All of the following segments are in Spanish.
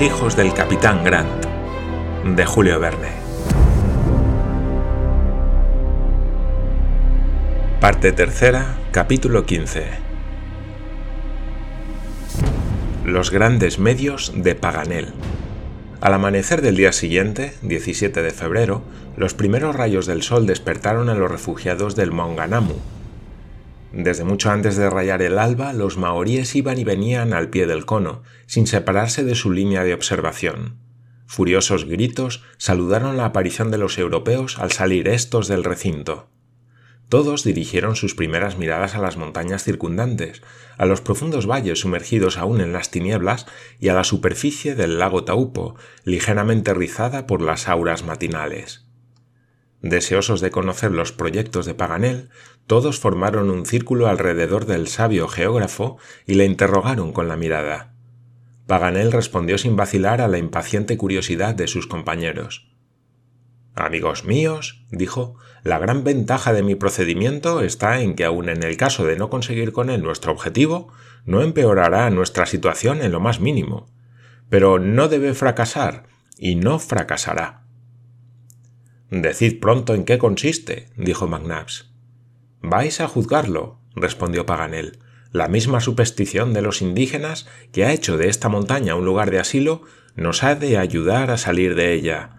Hijos del capitán Grant, de Julio Verne. Parte tercera, capítulo 15. Los grandes medios de Paganel. Al amanecer del día siguiente, 17 de febrero, los primeros rayos del sol despertaron a los refugiados del Maunganamu. Desde mucho antes de rayar el alba, los maoríes iban y venían al pie del cono, sin separarse de su línea de observación. Furiosos gritos saludaron la aparición de los europeos al salir estos del recinto. Todos dirigieron sus primeras miradas a las montañas circundantes, a los profundos valles sumergidos aún en las tinieblas y a la superficie del lago Taupo, ligeramente rizada por las auras matinales. Deseosos de conocer los proyectos de Paganel, todos formaron un círculo alrededor del sabio geógrafo y le interrogaron con la mirada. Paganel respondió sin vacilar a la impaciente curiosidad de sus compañeros. Amigos míos, dijo, la gran ventaja de mi procedimiento está en que aun en el caso de no conseguir con él nuestro objetivo, no empeorará nuestra situación en lo más mínimo. Pero no debe fracasar, y no fracasará. Decid pronto en qué consiste, dijo McNabbs. Vais a juzgarlo, respondió Paganel. La misma superstición de los indígenas que ha hecho de esta montaña un lugar de asilo nos ha de ayudar a salir de ella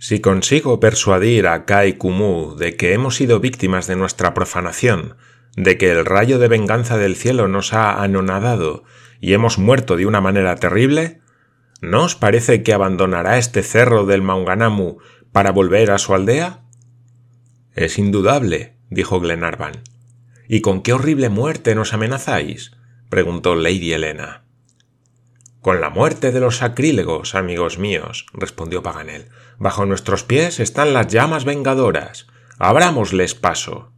si consigo persuadir a Kai Kumu de que hemos sido víctimas de nuestra profanación, de que el rayo de venganza del cielo nos ha anonadado y hemos muerto de una manera terrible, ¿no os parece que abandonará este cerro del Maunganamu para volver a su aldea? Es indudable, dijo Glenarvan. ¿Y con qué horrible muerte nos amenazáis? preguntó Lady Helena. Con la muerte de los sacrílegos, amigos míos, respondió Paganel. Bajo nuestros pies están las llamas vengadoras. Abrámosles paso.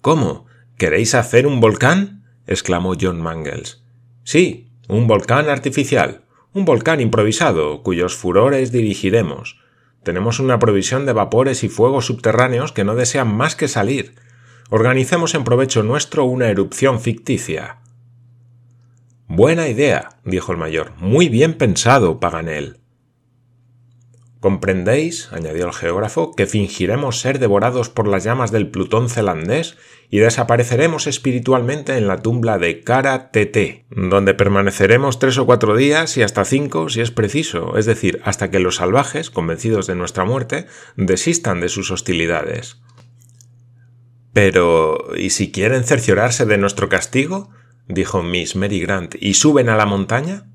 ¿Cómo? ¿Queréis hacer un volcán? exclamó John Mangles. Sí, un volcán artificial, un volcán improvisado, cuyos furores dirigiremos. Tenemos una provisión de vapores y fuegos subterráneos que no desean más que salir. Organicemos en provecho nuestro una erupción ficticia. Buena idea, dijo el mayor. Muy bien pensado, Paganel. Comprendéis, añadió el geógrafo, que fingiremos ser devorados por las llamas del Plutón celandés y desapareceremos espiritualmente en la tumba de Kara TT, donde permaneceremos tres o cuatro días y hasta cinco si es preciso, es decir, hasta que los salvajes, convencidos de nuestra muerte, desistan de sus hostilidades. Pero, ¿y si quieren cerciorarse de nuestro castigo? dijo Miss Mary Grant, ¿y suben a la montaña?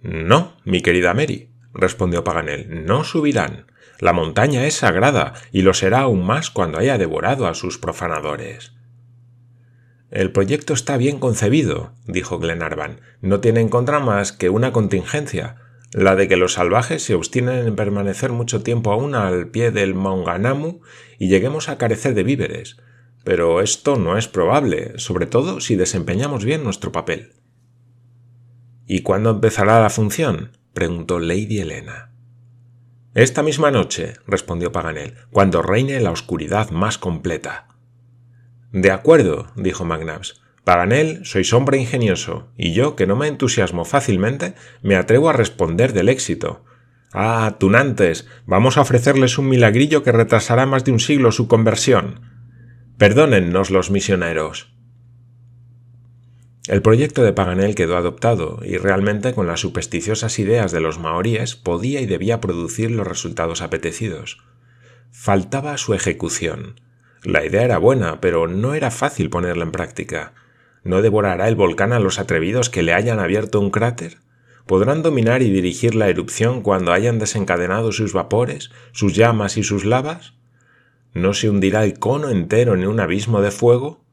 No, mi querida Mary, respondió Paganel, no subirán. La montaña es sagrada, y lo será aún más cuando haya devorado a sus profanadores. El proyecto está bien concebido, dijo Glenarvan. No tiene en contra más que una contingencia, la de que los salvajes se obstinen en permanecer mucho tiempo aún al pie del Maunganamu y lleguemos a carecer de víveres pero esto no es probable, sobre todo si desempeñamos bien nuestro papel. ¿Y cuándo empezará la función? Preguntó Lady Helena. Esta misma noche, respondió Paganel, cuando reine la oscuridad más completa. De acuerdo, dijo McNabbs. Paganel, sois hombre ingenioso, y yo, que no me entusiasmo fácilmente, me atrevo a responder del éxito. Ah, tunantes, vamos a ofrecerles un milagrillo que retrasará más de un siglo su conversión. Perdónennos los misioneros. El proyecto de Paganel quedó adoptado y realmente con las supersticiosas ideas de los maoríes podía y debía producir los resultados apetecidos. Faltaba su ejecución. La idea era buena, pero no era fácil ponerla en práctica. ¿No devorará el volcán a los atrevidos que le hayan abierto un cráter? ¿Podrán dominar y dirigir la erupción cuando hayan desencadenado sus vapores, sus llamas y sus lavas? ¿No se hundirá el cono entero en un abismo de fuego?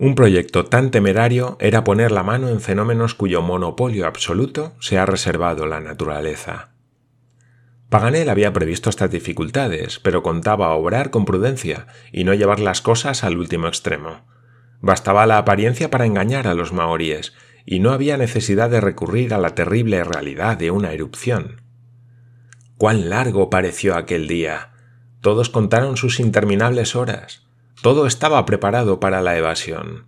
Un proyecto tan temerario era poner la mano en fenómenos cuyo monopolio absoluto se ha reservado la naturaleza. Paganel había previsto estas dificultades, pero contaba obrar con prudencia y no llevar las cosas al último extremo. Bastaba la apariencia para engañar a los maoríes, y no había necesidad de recurrir a la terrible realidad de una erupción. Cuán largo pareció aquel día, todos contaron sus interminables horas. Todo estaba preparado para la evasión.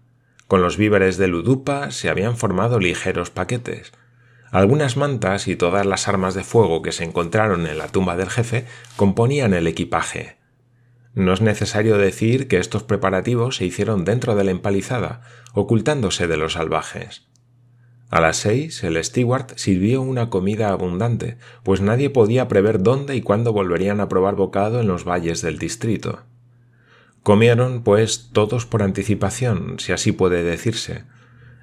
Con los víveres de Ludupa se habían formado ligeros paquetes. Algunas mantas y todas las armas de fuego que se encontraron en la tumba del jefe componían el equipaje. No es necesario decir que estos preparativos se hicieron dentro de la empalizada, ocultándose de los salvajes. A las seis el steward sirvió una comida abundante, pues nadie podía prever dónde y cuándo volverían a probar bocado en los valles del distrito. Comieron, pues, todos por anticipación, si así puede decirse.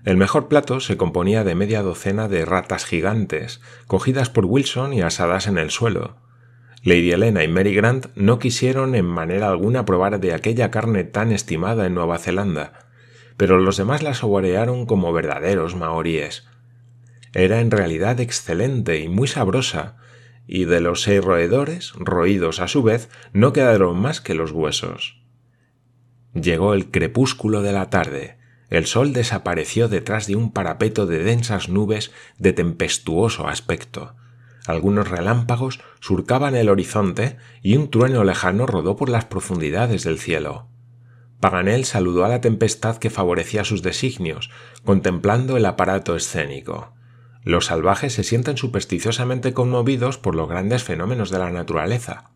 El mejor plato se componía de media docena de ratas gigantes, cogidas por Wilson y asadas en el suelo. Lady Helena y Mary Grant no quisieron en manera alguna probar de aquella carne tan estimada en Nueva Zelanda, pero los demás la saborearon como verdaderos maoríes. Era en realidad excelente y muy sabrosa, y de los seis roedores, roídos a su vez, no quedaron más que los huesos. Llegó el crepúsculo de la tarde. El sol desapareció detrás de un parapeto de densas nubes de tempestuoso aspecto. Algunos relámpagos surcaban el horizonte y un trueno lejano rodó por las profundidades del cielo. Paganel saludó a la tempestad que favorecía sus designios, contemplando el aparato escénico. Los salvajes se sienten supersticiosamente conmovidos por los grandes fenómenos de la naturaleza.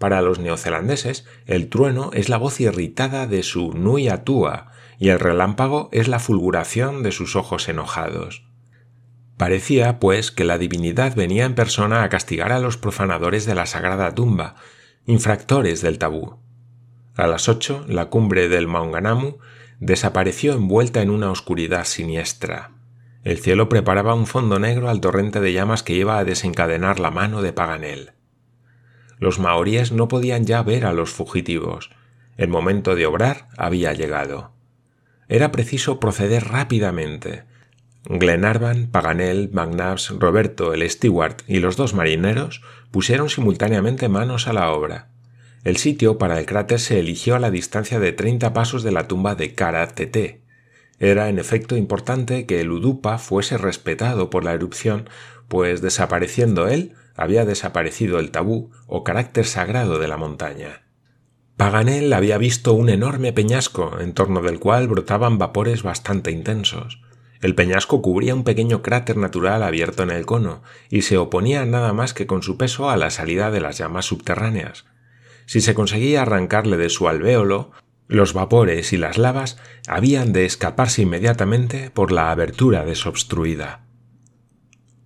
Para los neozelandeses, el trueno es la voz irritada de su nui atua y el relámpago es la fulguración de sus ojos enojados. Parecía, pues, que la divinidad venía en persona a castigar a los profanadores de la sagrada tumba, infractores del tabú. A las ocho, la cumbre del Maunganamu desapareció envuelta en una oscuridad siniestra. El cielo preparaba un fondo negro al torrente de llamas que iba a desencadenar la mano de Paganel. Los maoríes no podían ya ver a los fugitivos. El momento de obrar había llegado. Era preciso proceder rápidamente. Glenarvan, Paganel, McNabbs, Roberto, el steward y los dos marineros pusieron simultáneamente manos a la obra. El sitio para el cráter se eligió a la distancia de 30 pasos de la tumba de Kara Tete. Era en efecto importante que el Udupa fuese respetado por la erupción, pues desapareciendo él, había desaparecido el tabú o carácter sagrado de la montaña. Paganel había visto un enorme peñasco en torno del cual brotaban vapores bastante intensos. El peñasco cubría un pequeño cráter natural abierto en el cono y se oponía nada más que con su peso a la salida de las llamas subterráneas. Si se conseguía arrancarle de su alvéolo, los vapores y las lavas habían de escaparse inmediatamente por la abertura desobstruida.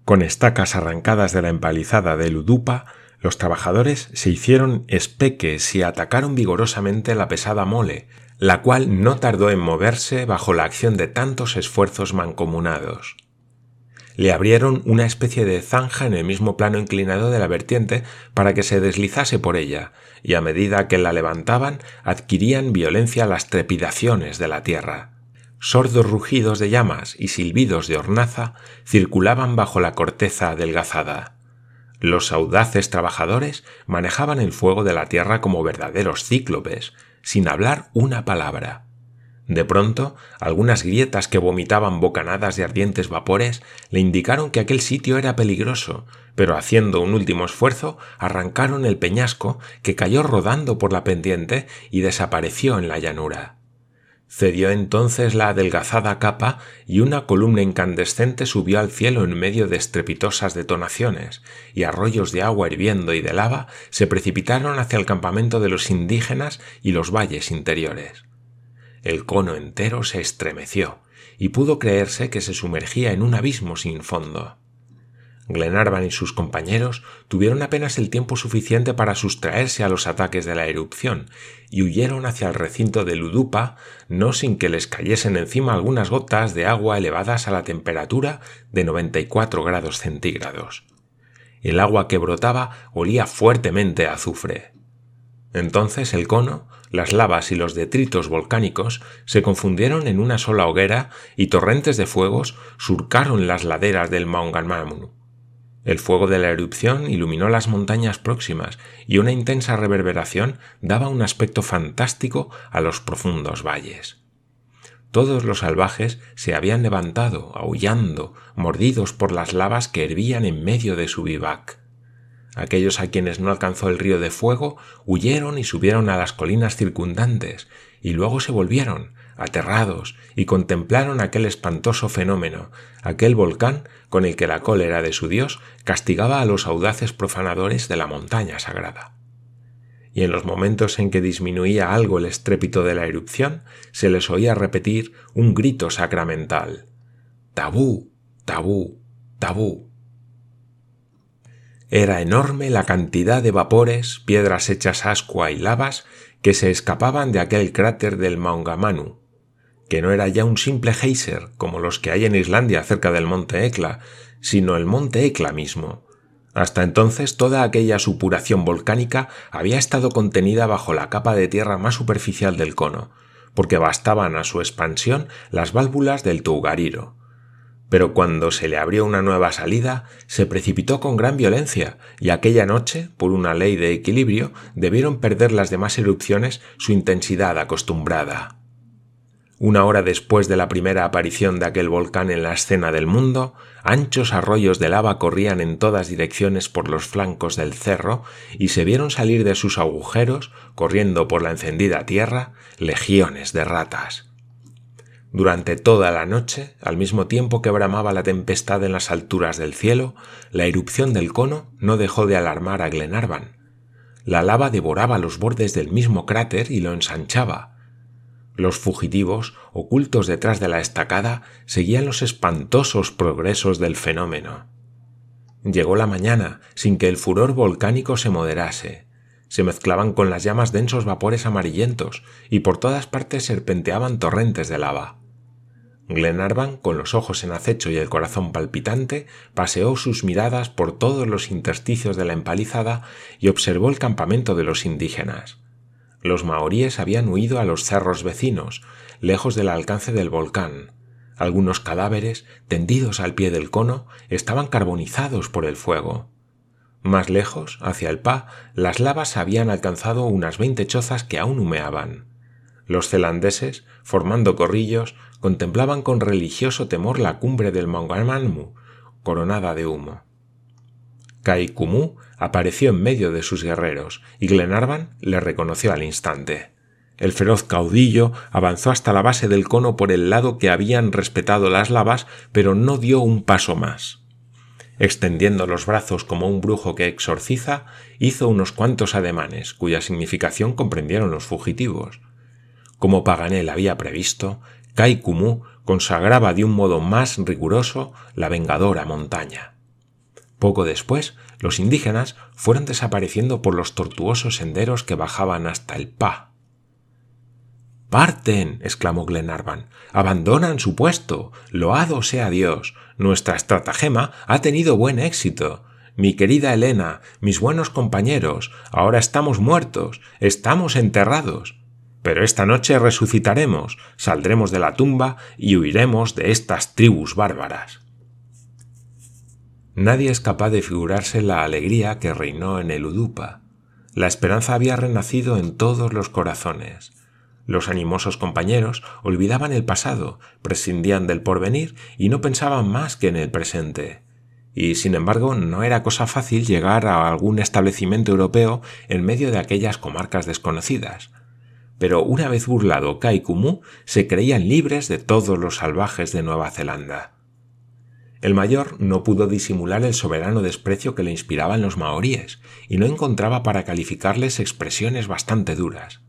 Con estacas arrancadas de la empalizada de Ludupa, los trabajadores se hicieron espeques y atacaron vigorosamente la pesada mole, la cual no tardó en moverse bajo la acción de tantos esfuerzos mancomunados le abrieron una especie de zanja en el mismo plano inclinado de la vertiente para que se deslizase por ella, y a medida que la levantaban adquirían violencia las trepidaciones de la tierra. Sordos rugidos de llamas y silbidos de hornaza circulaban bajo la corteza adelgazada. Los audaces trabajadores manejaban el fuego de la tierra como verdaderos cíclopes, sin hablar una palabra. De pronto, algunas grietas que vomitaban bocanadas de ardientes vapores le indicaron que aquel sitio era peligroso, pero haciendo un último esfuerzo, arrancaron el peñasco que cayó rodando por la pendiente y desapareció en la llanura. Cedió entonces la adelgazada capa y una columna incandescente subió al cielo en medio de estrepitosas detonaciones, y arroyos de agua hirviendo y de lava se precipitaron hacia el campamento de los indígenas y los valles interiores. El cono entero se estremeció, y pudo creerse que se sumergía en un abismo sin fondo. Glenarvan y sus compañeros tuvieron apenas el tiempo suficiente para sustraerse a los ataques de la erupción y huyeron hacia el recinto de Ludupa, no sin que les cayesen encima algunas gotas de agua elevadas a la temperatura de 94 grados centígrados. El agua que brotaba olía fuertemente a azufre. Entonces el cono, las lavas y los detritos volcánicos se confundieron en una sola hoguera y torrentes de fuegos surcaron las laderas del Maunganmamu. El fuego de la erupción iluminó las montañas próximas y una intensa reverberación daba un aspecto fantástico a los profundos valles. Todos los salvajes se habían levantado, aullando, mordidos por las lavas que hervían en medio de su vivac. Aquellos a quienes no alcanzó el río de fuego huyeron y subieron a las colinas circundantes, y luego se volvieron, aterrados, y contemplaron aquel espantoso fenómeno, aquel volcán con el que la cólera de su dios castigaba a los audaces profanadores de la montaña sagrada. Y en los momentos en que disminuía algo el estrépito de la erupción, se les oía repetir un grito sacramental. Tabú, tabú, tabú. Era enorme la cantidad de vapores, piedras hechas ascua y lavas que se escapaban de aquel cráter del Maungamanu, que no era ya un simple geyser como los que hay en Islandia cerca del monte Ekla, sino el monte Ekla mismo. Hasta entonces toda aquella supuración volcánica había estado contenida bajo la capa de tierra más superficial del cono, porque bastaban a su expansión las válvulas del Tugariro. Pero cuando se le abrió una nueva salida, se precipitó con gran violencia, y aquella noche, por una ley de equilibrio, debieron perder las demás erupciones su intensidad acostumbrada. Una hora después de la primera aparición de aquel volcán en la escena del mundo, anchos arroyos de lava corrían en todas direcciones por los flancos del cerro y se vieron salir de sus agujeros, corriendo por la encendida tierra, legiones de ratas. Durante toda la noche, al mismo tiempo que bramaba la tempestad en las alturas del cielo, la erupción del cono no dejó de alarmar a Glenarvan. La lava devoraba los bordes del mismo cráter y lo ensanchaba, los fugitivos, ocultos detrás de la estacada, seguían los espantosos progresos del fenómeno. Llegó la mañana sin que el furor volcánico se moderase. Se mezclaban con las llamas densos vapores amarillentos y por todas partes serpenteaban torrentes de lava. Glenarvan, con los ojos en acecho y el corazón palpitante, paseó sus miradas por todos los intersticios de la empalizada y observó el campamento de los indígenas. Los maoríes habían huido a los cerros vecinos, lejos del alcance del volcán. Algunos cadáveres, tendidos al pie del cono, estaban carbonizados por el fuego. Más lejos, hacia el Pa, las lavas habían alcanzado unas veinte chozas que aún humeaban. Los celandeses, formando corrillos, contemplaban con religioso temor la cumbre del Maungamanmu, coronada de humo. Kaikumú apareció en medio de sus guerreros y Glenarvan le reconoció al instante. El feroz caudillo avanzó hasta la base del cono por el lado que habían respetado las lavas, pero no dio un paso más. Extendiendo los brazos como un brujo que exorciza, hizo unos cuantos ademanes, cuya significación comprendieron los fugitivos. Como Paganel había previsto, Kaikumú consagraba de un modo más riguroso la vengadora montaña. Poco después, los indígenas fueron desapareciendo por los tortuosos senderos que bajaban hasta el Pa. ¡Parten! exclamó Glenarvan. ¡Abandonan su puesto! ¡Loado sea Dios! Nuestra estratagema ha tenido buen éxito. Mi querida Elena, mis buenos compañeros, ahora estamos muertos, estamos enterrados. Pero esta noche resucitaremos, saldremos de la tumba y huiremos de estas tribus bárbaras. Nadie es capaz de figurarse la alegría que reinó en el Udupa. La esperanza había renacido en todos los corazones. Los animosos compañeros olvidaban el pasado, prescindían del porvenir y no pensaban más que en el presente. Y sin embargo no era cosa fácil llegar a algún establecimiento europeo en medio de aquellas comarcas desconocidas. Pero una vez burlado Kaikumú, se creían libres de todos los salvajes de Nueva Zelanda. El mayor no pudo disimular el soberano desprecio que le inspiraban los maoríes, y no encontraba para calificarles expresiones bastante duras.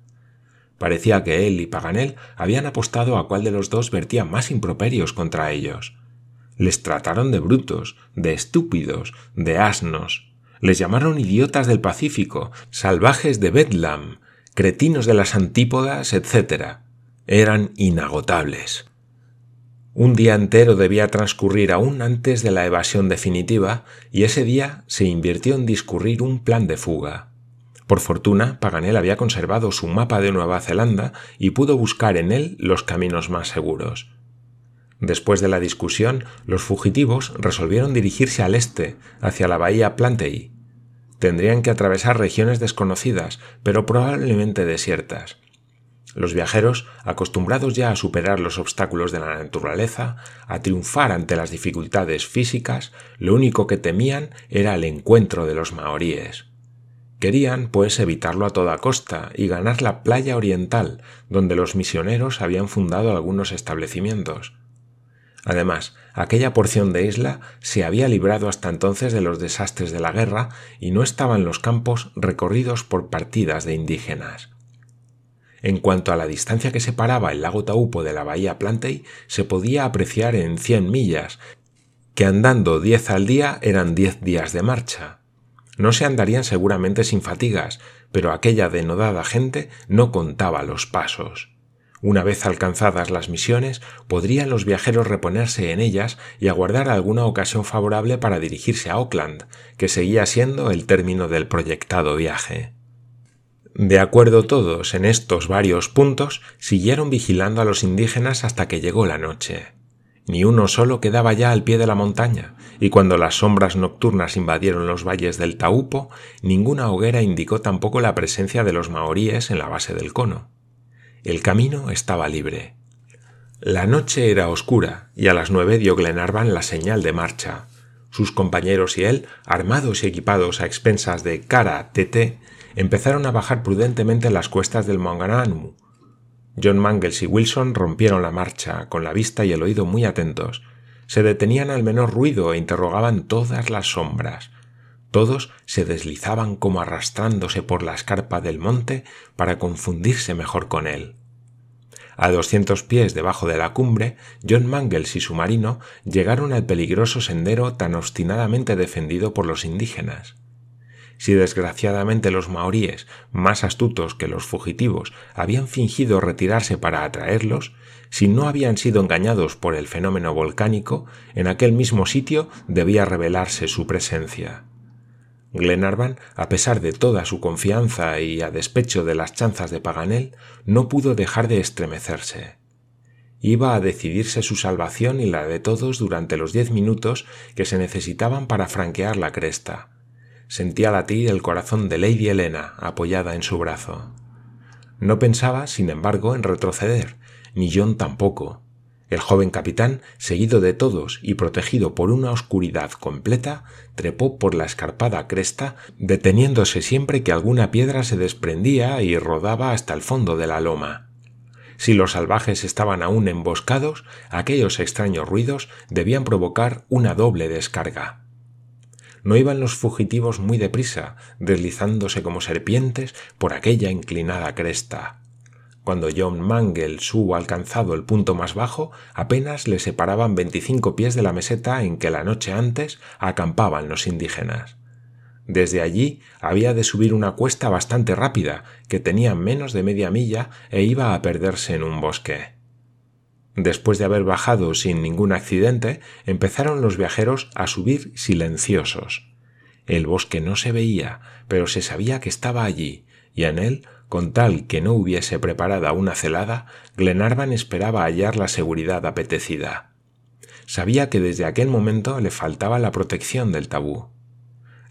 Parecía que él y Paganel habían apostado a cuál de los dos vertía más improperios contra ellos. Les trataron de brutos, de estúpidos, de asnos. Les llamaron idiotas del Pacífico, salvajes de Bedlam, cretinos de las antípodas, etc. Eran inagotables. Un día entero debía transcurrir aún antes de la evasión definitiva, y ese día se invirtió en discurrir un plan de fuga. Por fortuna, Paganel había conservado su mapa de Nueva Zelanda y pudo buscar en él los caminos más seguros. Después de la discusión, los fugitivos resolvieron dirigirse al este, hacia la bahía Plantey. Tendrían que atravesar regiones desconocidas, pero probablemente desiertas. Los viajeros, acostumbrados ya a superar los obstáculos de la naturaleza, a triunfar ante las dificultades físicas, lo único que temían era el encuentro de los maoríes. Querían, pues, evitarlo a toda costa y ganar la playa oriental, donde los misioneros habían fundado algunos establecimientos. Además, aquella porción de isla se había librado hasta entonces de los desastres de la guerra y no estaban los campos recorridos por partidas de indígenas. En cuanto a la distancia que separaba el lago Taupo de la bahía Plantey, se podía apreciar en 100 millas, que andando 10 al día eran 10 días de marcha. No se andarían seguramente sin fatigas, pero aquella denodada gente no contaba los pasos. Una vez alcanzadas las misiones, podrían los viajeros reponerse en ellas y aguardar alguna ocasión favorable para dirigirse a Auckland, que seguía siendo el término del proyectado viaje. De acuerdo todos en estos varios puntos, siguieron vigilando a los indígenas hasta que llegó la noche. Ni uno solo quedaba ya al pie de la montaña, y cuando las sombras nocturnas invadieron los valles del Taupo, ninguna hoguera indicó tampoco la presencia de los maoríes en la base del cono. El camino estaba libre. La noche era oscura y a las nueve dio Glenarvan la señal de marcha. Sus compañeros y él, armados y equipados a expensas de cara TT, empezaron a bajar prudentemente las cuestas del Maungananu. John Mangles y Wilson rompieron la marcha, con la vista y el oído muy atentos. Se detenían al menor ruido e interrogaban todas las sombras. Todos se deslizaban como arrastrándose por la escarpa del monte para confundirse mejor con él. A doscientos pies debajo de la cumbre, John Mangles y su marino llegaron al peligroso sendero tan obstinadamente defendido por los indígenas. Si desgraciadamente los maoríes, más astutos que los fugitivos, habían fingido retirarse para atraerlos, si no habían sido engañados por el fenómeno volcánico, en aquel mismo sitio debía revelarse su presencia. Glenarvan, a pesar de toda su confianza y a despecho de las chanzas de Paganel, no pudo dejar de estremecerse. Iba a decidirse su salvación y la de todos durante los diez minutos que se necesitaban para franquear la cresta. Sentía latir el corazón de Lady Helena apoyada en su brazo. No pensaba, sin embargo, en retroceder, ni John tampoco. El joven capitán, seguido de todos y protegido por una oscuridad completa, trepó por la escarpada cresta, deteniéndose siempre que alguna piedra se desprendía y rodaba hasta el fondo de la loma. Si los salvajes estaban aún emboscados, aquellos extraños ruidos debían provocar una doble descarga. No iban los fugitivos muy deprisa, deslizándose como serpientes por aquella inclinada cresta. Cuando John Mangles hubo alcanzado el punto más bajo, apenas le separaban veinticinco pies de la meseta en que la noche antes acampaban los indígenas. Desde allí había de subir una cuesta bastante rápida, que tenía menos de media milla e iba a perderse en un bosque. Después de haber bajado sin ningún accidente, empezaron los viajeros a subir silenciosos. El bosque no se veía, pero se sabía que estaba allí, y en él con tal que no hubiese preparada una celada, Glenarvan esperaba hallar la seguridad apetecida. Sabía que desde aquel momento le faltaba la protección del tabú.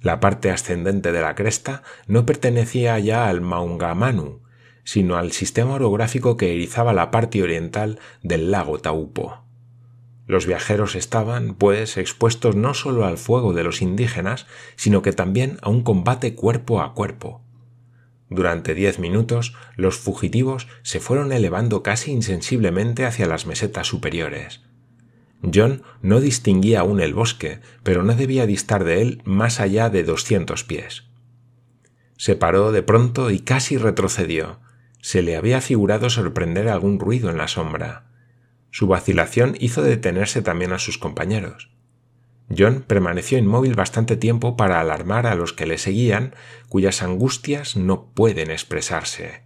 La parte ascendente de la cresta no pertenecía ya al Maungamanu, sino al sistema orográfico que erizaba la parte oriental del lago Taupo. Los viajeros estaban, pues, expuestos no solo al fuego de los indígenas, sino que también a un combate cuerpo a cuerpo, durante diez minutos los fugitivos se fueron elevando casi insensiblemente hacia las mesetas superiores. John no distinguía aún el bosque, pero no debía distar de él más allá de doscientos pies. Se paró de pronto y casi retrocedió. Se le había figurado sorprender algún ruido en la sombra. Su vacilación hizo detenerse también a sus compañeros. John permaneció inmóvil bastante tiempo para alarmar a los que le seguían, cuyas angustias no pueden expresarse.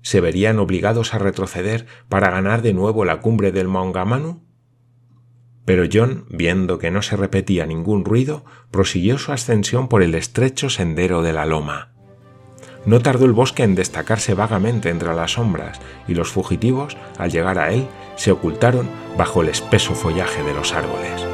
¿Se verían obligados a retroceder para ganar de nuevo la cumbre del Maungamanu? Pero John, viendo que no se repetía ningún ruido, prosiguió su ascensión por el estrecho sendero de la loma. No tardó el bosque en destacarse vagamente entre las sombras, y los fugitivos, al llegar a él, se ocultaron bajo el espeso follaje de los árboles.